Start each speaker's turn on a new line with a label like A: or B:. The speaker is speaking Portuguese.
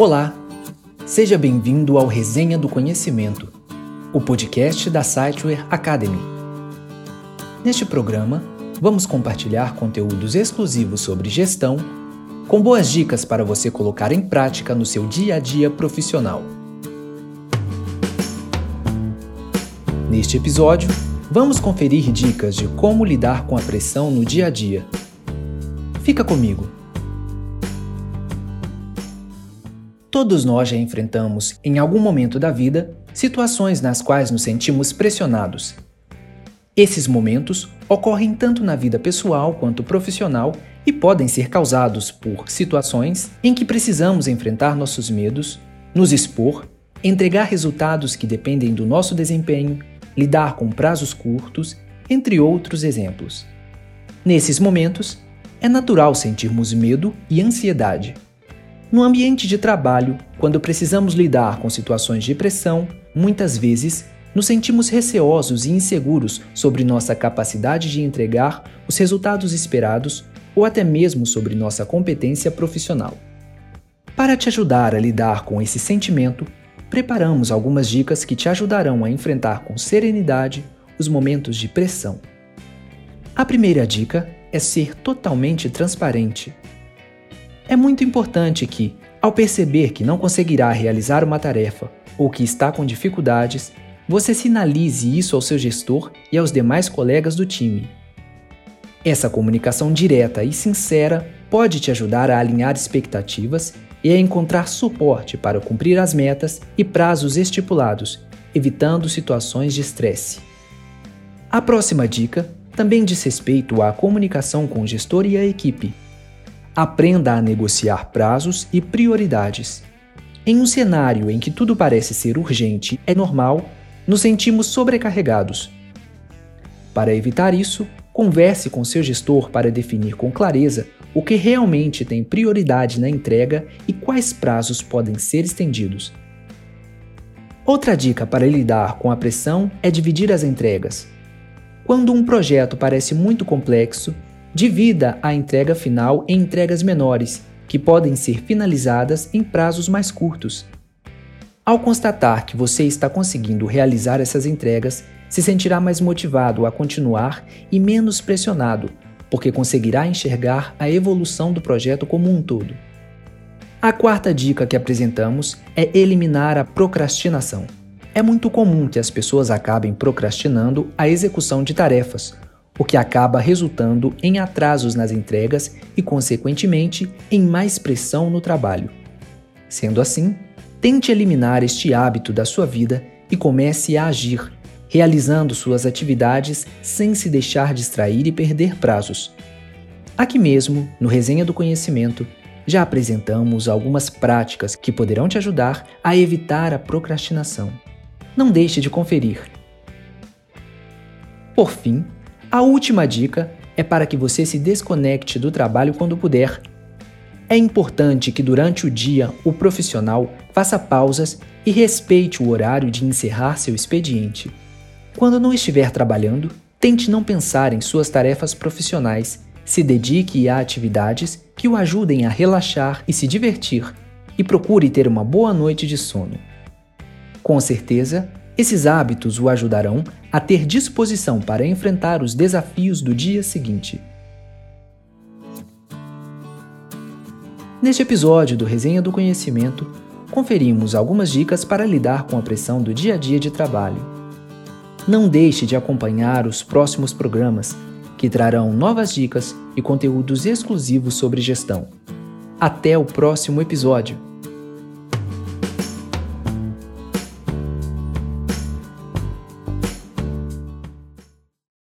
A: Olá, seja bem-vindo ao Resenha do Conhecimento, o podcast da Siteware Academy. Neste programa, vamos compartilhar conteúdos exclusivos sobre gestão, com boas dicas para você colocar em prática no seu dia a dia profissional. Neste episódio, vamos conferir dicas de como lidar com a pressão no dia a dia. Fica comigo! Todos nós já enfrentamos, em algum momento da vida, situações nas quais nos sentimos pressionados. Esses momentos ocorrem tanto na vida pessoal quanto profissional e podem ser causados por situações em que precisamos enfrentar nossos medos, nos expor, entregar resultados que dependem do nosso desempenho, lidar com prazos curtos, entre outros exemplos. Nesses momentos, é natural sentirmos medo e ansiedade. No ambiente de trabalho, quando precisamos lidar com situações de pressão, muitas vezes nos sentimos receosos e inseguros sobre nossa capacidade de entregar os resultados esperados ou até mesmo sobre nossa competência profissional. Para te ajudar a lidar com esse sentimento, preparamos algumas dicas que te ajudarão a enfrentar com serenidade os momentos de pressão. A primeira dica é ser totalmente transparente é muito importante que, ao perceber que não conseguirá realizar uma tarefa ou que está com dificuldades, você sinalize isso ao seu gestor e aos demais colegas do time. Essa comunicação direta e sincera pode te ajudar a alinhar expectativas e a encontrar suporte para cumprir as metas e prazos estipulados, evitando situações de estresse. A próxima dica também diz respeito à comunicação com o gestor e a equipe. Aprenda a negociar prazos e prioridades. Em um cenário em que tudo parece ser urgente, é normal nos sentimos sobrecarregados. Para evitar isso, converse com seu gestor para definir com clareza o que realmente tem prioridade na entrega e quais prazos podem ser estendidos. Outra dica para lidar com a pressão é dividir as entregas. Quando um projeto parece muito complexo, Divida a entrega final em entregas menores, que podem ser finalizadas em prazos mais curtos. Ao constatar que você está conseguindo realizar essas entregas, se sentirá mais motivado a continuar e menos pressionado, porque conseguirá enxergar a evolução do projeto como um todo. A quarta dica que apresentamos é eliminar a procrastinação. É muito comum que as pessoas acabem procrastinando a execução de tarefas, o que acaba resultando em atrasos nas entregas e, consequentemente, em mais pressão no trabalho. Sendo assim, tente eliminar este hábito da sua vida e comece a agir, realizando suas atividades sem se deixar distrair e perder prazos. Aqui mesmo, no Resenha do Conhecimento, já apresentamos algumas práticas que poderão te ajudar a evitar a procrastinação. Não deixe de conferir. Por fim, a última dica é para que você se desconecte do trabalho quando puder. É importante que durante o dia o profissional faça pausas e respeite o horário de encerrar seu expediente. Quando não estiver trabalhando, tente não pensar em suas tarefas profissionais, se dedique a atividades que o ajudem a relaxar e se divertir, e procure ter uma boa noite de sono. Com certeza, esses hábitos o ajudarão a ter disposição para enfrentar os desafios do dia seguinte. Neste episódio do Resenha do Conhecimento, conferimos algumas dicas para lidar com a pressão do dia a dia de trabalho. Não deixe de acompanhar os próximos programas, que trarão novas dicas e conteúdos exclusivos sobre gestão. Até o próximo episódio!